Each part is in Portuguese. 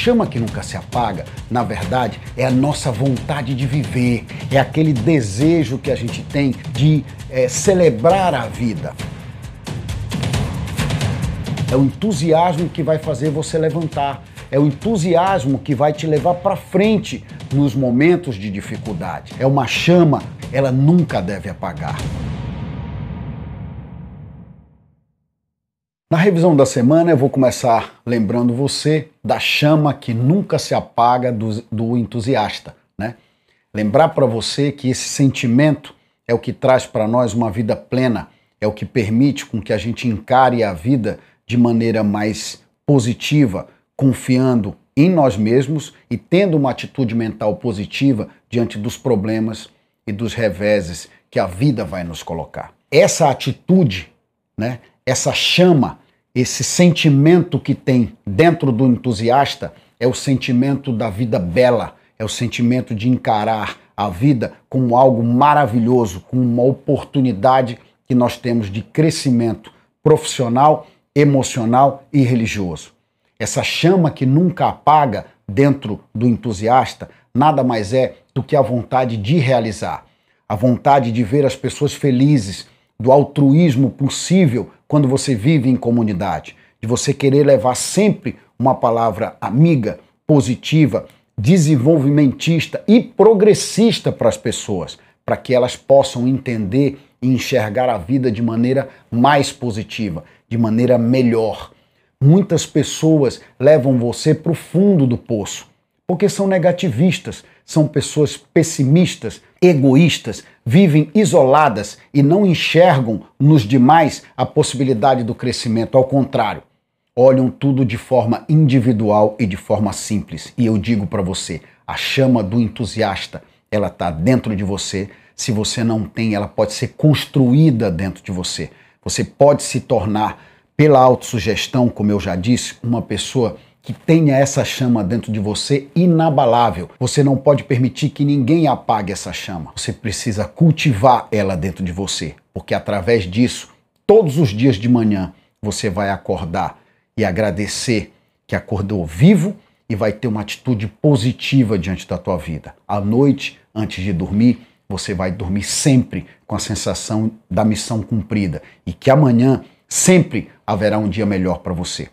chama que nunca se apaga, na verdade, é a nossa vontade de viver, é aquele desejo que a gente tem de é, celebrar a vida. É o entusiasmo que vai fazer você levantar. É o entusiasmo que vai te levar para frente nos momentos de dificuldade. É uma chama, ela nunca deve apagar. Na revisão da semana, eu vou começar lembrando você da chama que nunca se apaga do, do entusiasta. Né? Lembrar para você que esse sentimento é o que traz para nós uma vida plena, é o que permite com que a gente encare a vida de maneira mais positiva, confiando em nós mesmos e tendo uma atitude mental positiva diante dos problemas e dos reveses que a vida vai nos colocar. Essa atitude, né, essa chama, esse sentimento que tem dentro do entusiasta é o sentimento da vida bela, é o sentimento de encarar a vida como algo maravilhoso, como uma oportunidade que nós temos de crescimento profissional, emocional e religioso. Essa chama que nunca apaga dentro do entusiasta nada mais é do que a vontade de realizar, a vontade de ver as pessoas felizes, do altruísmo possível quando você vive em comunidade, de você querer levar sempre uma palavra amiga, positiva, desenvolvimentista e progressista para as pessoas, para que elas possam entender e enxergar a vida de maneira mais positiva, de maneira melhor. Muitas pessoas levam você para o fundo do poço, porque são negativistas, são pessoas pessimistas, egoístas, vivem isoladas e não enxergam nos demais a possibilidade do crescimento. Ao contrário, olham tudo de forma individual e de forma simples. E eu digo para você, a chama do entusiasta, ela está dentro de você. Se você não tem, ela pode ser construída dentro de você. Você pode se tornar, pela autossugestão, como eu já disse, uma pessoa que tenha essa chama dentro de você inabalável. Você não pode permitir que ninguém apague essa chama. Você precisa cultivar ela dentro de você, porque através disso, todos os dias de manhã, você vai acordar e agradecer que acordou vivo e vai ter uma atitude positiva diante da tua vida. À noite, antes de dormir, você vai dormir sempre com a sensação da missão cumprida e que amanhã sempre haverá um dia melhor para você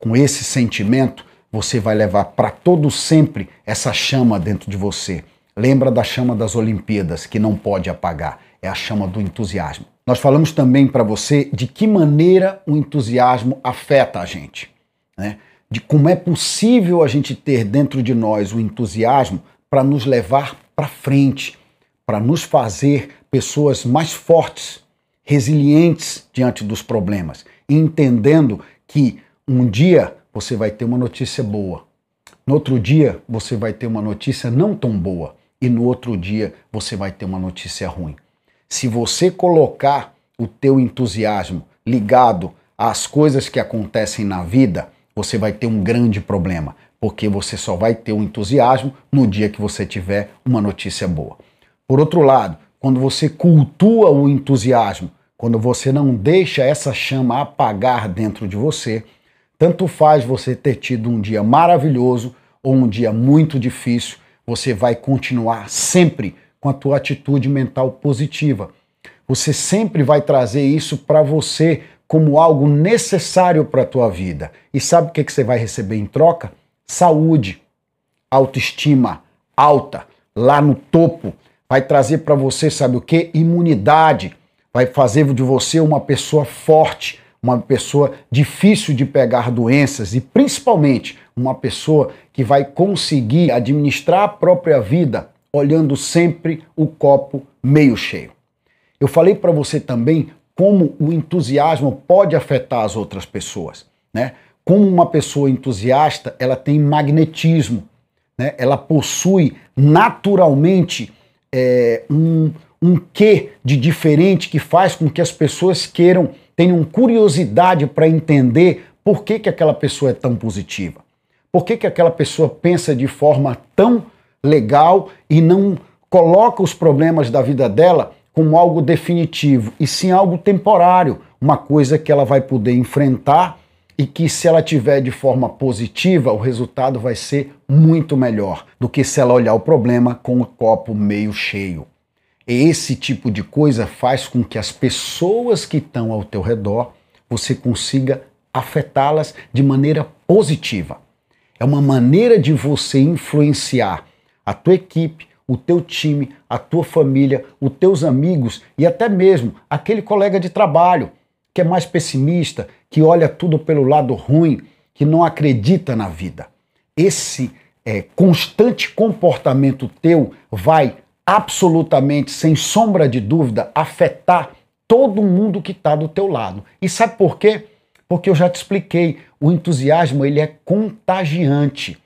com esse sentimento, você vai levar para todo sempre essa chama dentro de você. Lembra da chama das Olimpíadas, que não pode apagar, é a chama do entusiasmo. Nós falamos também para você de que maneira o entusiasmo afeta a gente, né? de como é possível a gente ter dentro de nós o entusiasmo para nos levar para frente, para nos fazer pessoas mais fortes, resilientes diante dos problemas, entendendo que um dia você vai ter uma notícia boa, no outro dia você vai ter uma notícia não tão boa e no outro dia você vai ter uma notícia ruim. Se você colocar o teu entusiasmo ligado às coisas que acontecem na vida, você vai ter um grande problema, porque você só vai ter o entusiasmo no dia que você tiver uma notícia boa. Por outro lado, quando você cultua o entusiasmo, quando você não deixa essa chama apagar dentro de você, tanto faz você ter tido um dia maravilhoso ou um dia muito difícil, você vai continuar sempre com a tua atitude mental positiva. Você sempre vai trazer isso para você como algo necessário para a tua vida. E sabe o que, que você vai receber em troca? Saúde, autoestima alta, lá no topo. Vai trazer para você, sabe o que? Imunidade. Vai fazer de você uma pessoa forte, uma pessoa difícil de pegar doenças e principalmente uma pessoa que vai conseguir administrar a própria vida olhando sempre o copo meio cheio. Eu falei para você também como o entusiasmo pode afetar as outras pessoas, né? Como uma pessoa entusiasta, ela tem magnetismo, né? Ela possui naturalmente é, um, um quê de diferente que faz com que as pessoas queiram tenham curiosidade para entender por que, que aquela pessoa é tão positiva. Por que, que aquela pessoa pensa de forma tão legal e não coloca os problemas da vida dela como algo definitivo, e sim algo temporário, uma coisa que ela vai poder enfrentar e que se ela tiver de forma positiva, o resultado vai ser muito melhor do que se ela olhar o problema com o copo meio cheio. Esse tipo de coisa faz com que as pessoas que estão ao teu redor você consiga afetá-las de maneira positiva. É uma maneira de você influenciar a tua equipe, o teu time, a tua família, os teus amigos e até mesmo aquele colega de trabalho que é mais pessimista, que olha tudo pelo lado ruim, que não acredita na vida. Esse é, constante comportamento teu vai absolutamente, sem sombra de dúvida, afetar todo mundo que está do teu lado. E sabe por quê? Porque eu já te expliquei, o entusiasmo ele é contagiante.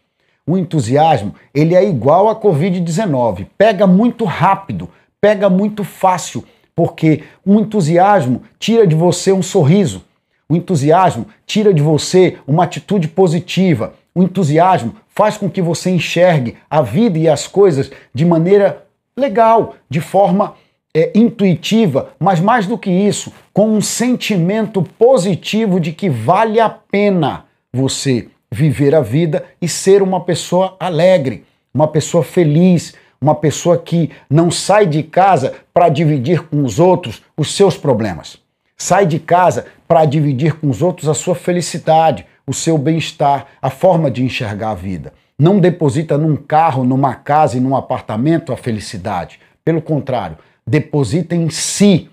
O entusiasmo ele é igual a Covid-19, pega muito rápido, pega muito fácil, porque o entusiasmo tira de você um sorriso, o entusiasmo tira de você uma atitude positiva, o entusiasmo faz com que você enxergue a vida e as coisas de maneira legal, de forma é, intuitiva, mas mais do que isso, com um sentimento positivo de que vale a pena você viver a vida e ser uma pessoa alegre, uma pessoa feliz, uma pessoa que não sai de casa para dividir com os outros os seus problemas. Sai de casa para dividir com os outros a sua felicidade, o seu bem-estar, a forma de enxergar a vida. Não deposita num carro, numa casa e num apartamento a felicidade. Pelo contrário, deposita em si,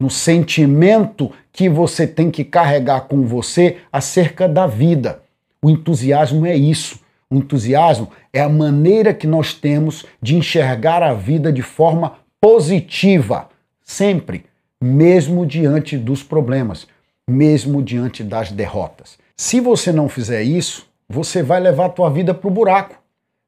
no sentimento que você tem que carregar com você acerca da vida. O entusiasmo é isso. O entusiasmo é a maneira que nós temos de enxergar a vida de forma positiva, sempre, mesmo diante dos problemas, mesmo diante das derrotas. Se você não fizer isso, você vai levar a tua vida para o buraco.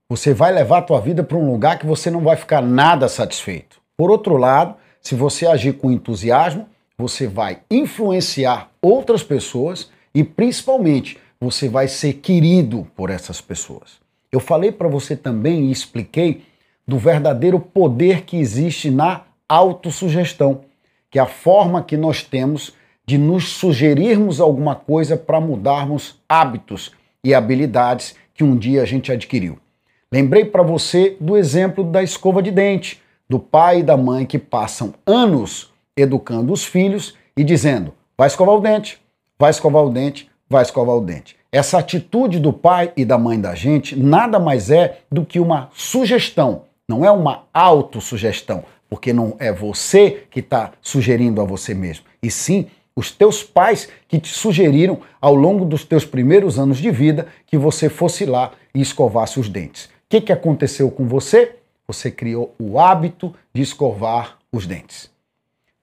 Você vai levar a tua vida para um lugar que você não vai ficar nada satisfeito. Por outro lado, se você agir com entusiasmo, você vai influenciar outras pessoas e principalmente você vai ser querido por essas pessoas. Eu falei para você também e expliquei do verdadeiro poder que existe na autossugestão, que é a forma que nós temos de nos sugerirmos alguma coisa para mudarmos hábitos e habilidades que um dia a gente adquiriu. Lembrei para você do exemplo da escova de dente, do pai e da mãe que passam anos educando os filhos e dizendo: vai escovar o dente, vai escovar o dente, vai escovar o dente. Essa atitude do pai e da mãe da gente nada mais é do que uma sugestão, não é uma autossugestão, porque não é você que está sugerindo a você mesmo, e sim os teus pais que te sugeriram ao longo dos teus primeiros anos de vida que você fosse lá e escovasse os dentes. O que, que aconteceu com você? Você criou o hábito de escovar os dentes.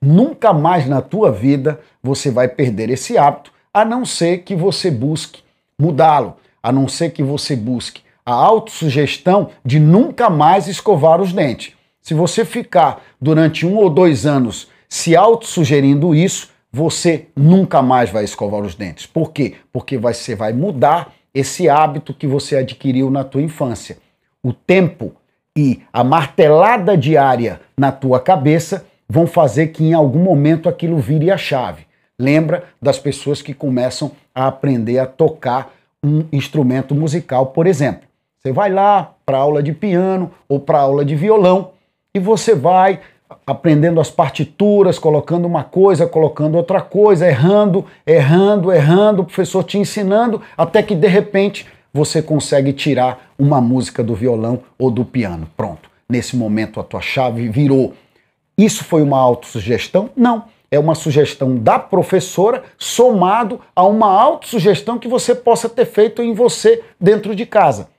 Nunca mais na tua vida você vai perder esse hábito, a não ser que você busque mudá-lo, a não ser que você busque a autossugestão de nunca mais escovar os dentes. Se você ficar durante um ou dois anos se autossugerindo isso, você nunca mais vai escovar os dentes. Por quê? Porque você vai mudar esse hábito que você adquiriu na tua infância. O tempo e a martelada diária na tua cabeça vão fazer que em algum momento aquilo vire a chave. Lembra das pessoas que começam a aprender a tocar um instrumento musical, por exemplo. Você vai lá para aula de piano ou para aula de violão e você vai aprendendo as partituras, colocando uma coisa, colocando outra coisa, errando, errando, errando, o professor te ensinando, até que de repente você consegue tirar uma música do violão ou do piano. Pronto. Nesse momento a tua chave virou. Isso foi uma autossugestão? Não. É uma sugestão da professora somado a uma autossugestão que você possa ter feito em você dentro de casa.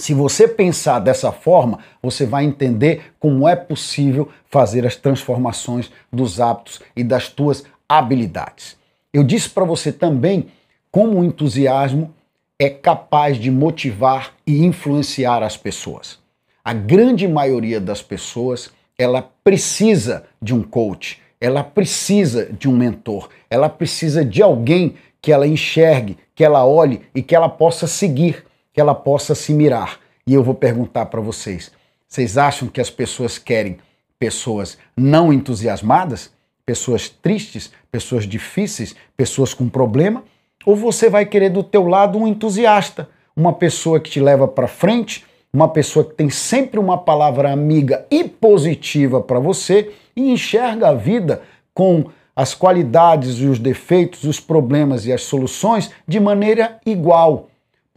Se você pensar dessa forma, você vai entender como é possível fazer as transformações dos hábitos e das tuas habilidades. Eu disse para você também como o entusiasmo é capaz de motivar e influenciar as pessoas. A grande maioria das pessoas, ela precisa de um coach, ela precisa de um mentor, ela precisa de alguém que ela enxergue, que ela olhe e que ela possa seguir, que ela possa se mirar. E eu vou perguntar para vocês: vocês acham que as pessoas querem pessoas não entusiasmadas, pessoas tristes, pessoas difíceis, pessoas com problema? ou você vai querer do teu lado um entusiasta, uma pessoa que te leva para frente, uma pessoa que tem sempre uma palavra amiga e positiva para você e enxerga a vida com as qualidades e os defeitos, os problemas e as soluções de maneira igual.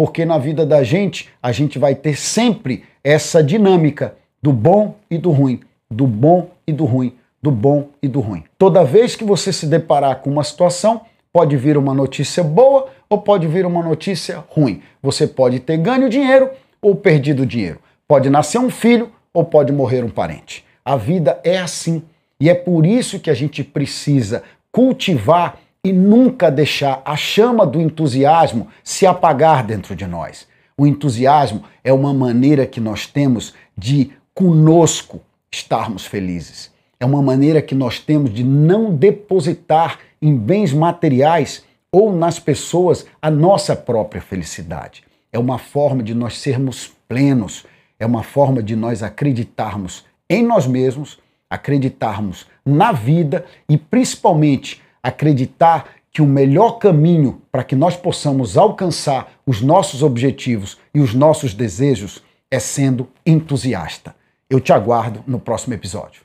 Porque na vida da gente, a gente vai ter sempre essa dinâmica do bom e do ruim, do bom e do ruim, do bom e do ruim. Toda vez que você se deparar com uma situação, pode vir uma notícia boa ou pode vir uma notícia ruim. Você pode ter ganho dinheiro ou perdido dinheiro. Pode nascer um filho ou pode morrer um parente. A vida é assim. E é por isso que a gente precisa cultivar e nunca deixar a chama do entusiasmo se apagar dentro de nós. O entusiasmo é uma maneira que nós temos de conosco estarmos felizes. É uma maneira que nós temos de não depositar em bens materiais ou nas pessoas a nossa própria felicidade. É uma forma de nós sermos plenos, é uma forma de nós acreditarmos em nós mesmos, acreditarmos na vida e principalmente acreditar que o melhor caminho para que nós possamos alcançar os nossos objetivos e os nossos desejos é sendo entusiasta. Eu te aguardo no próximo episódio.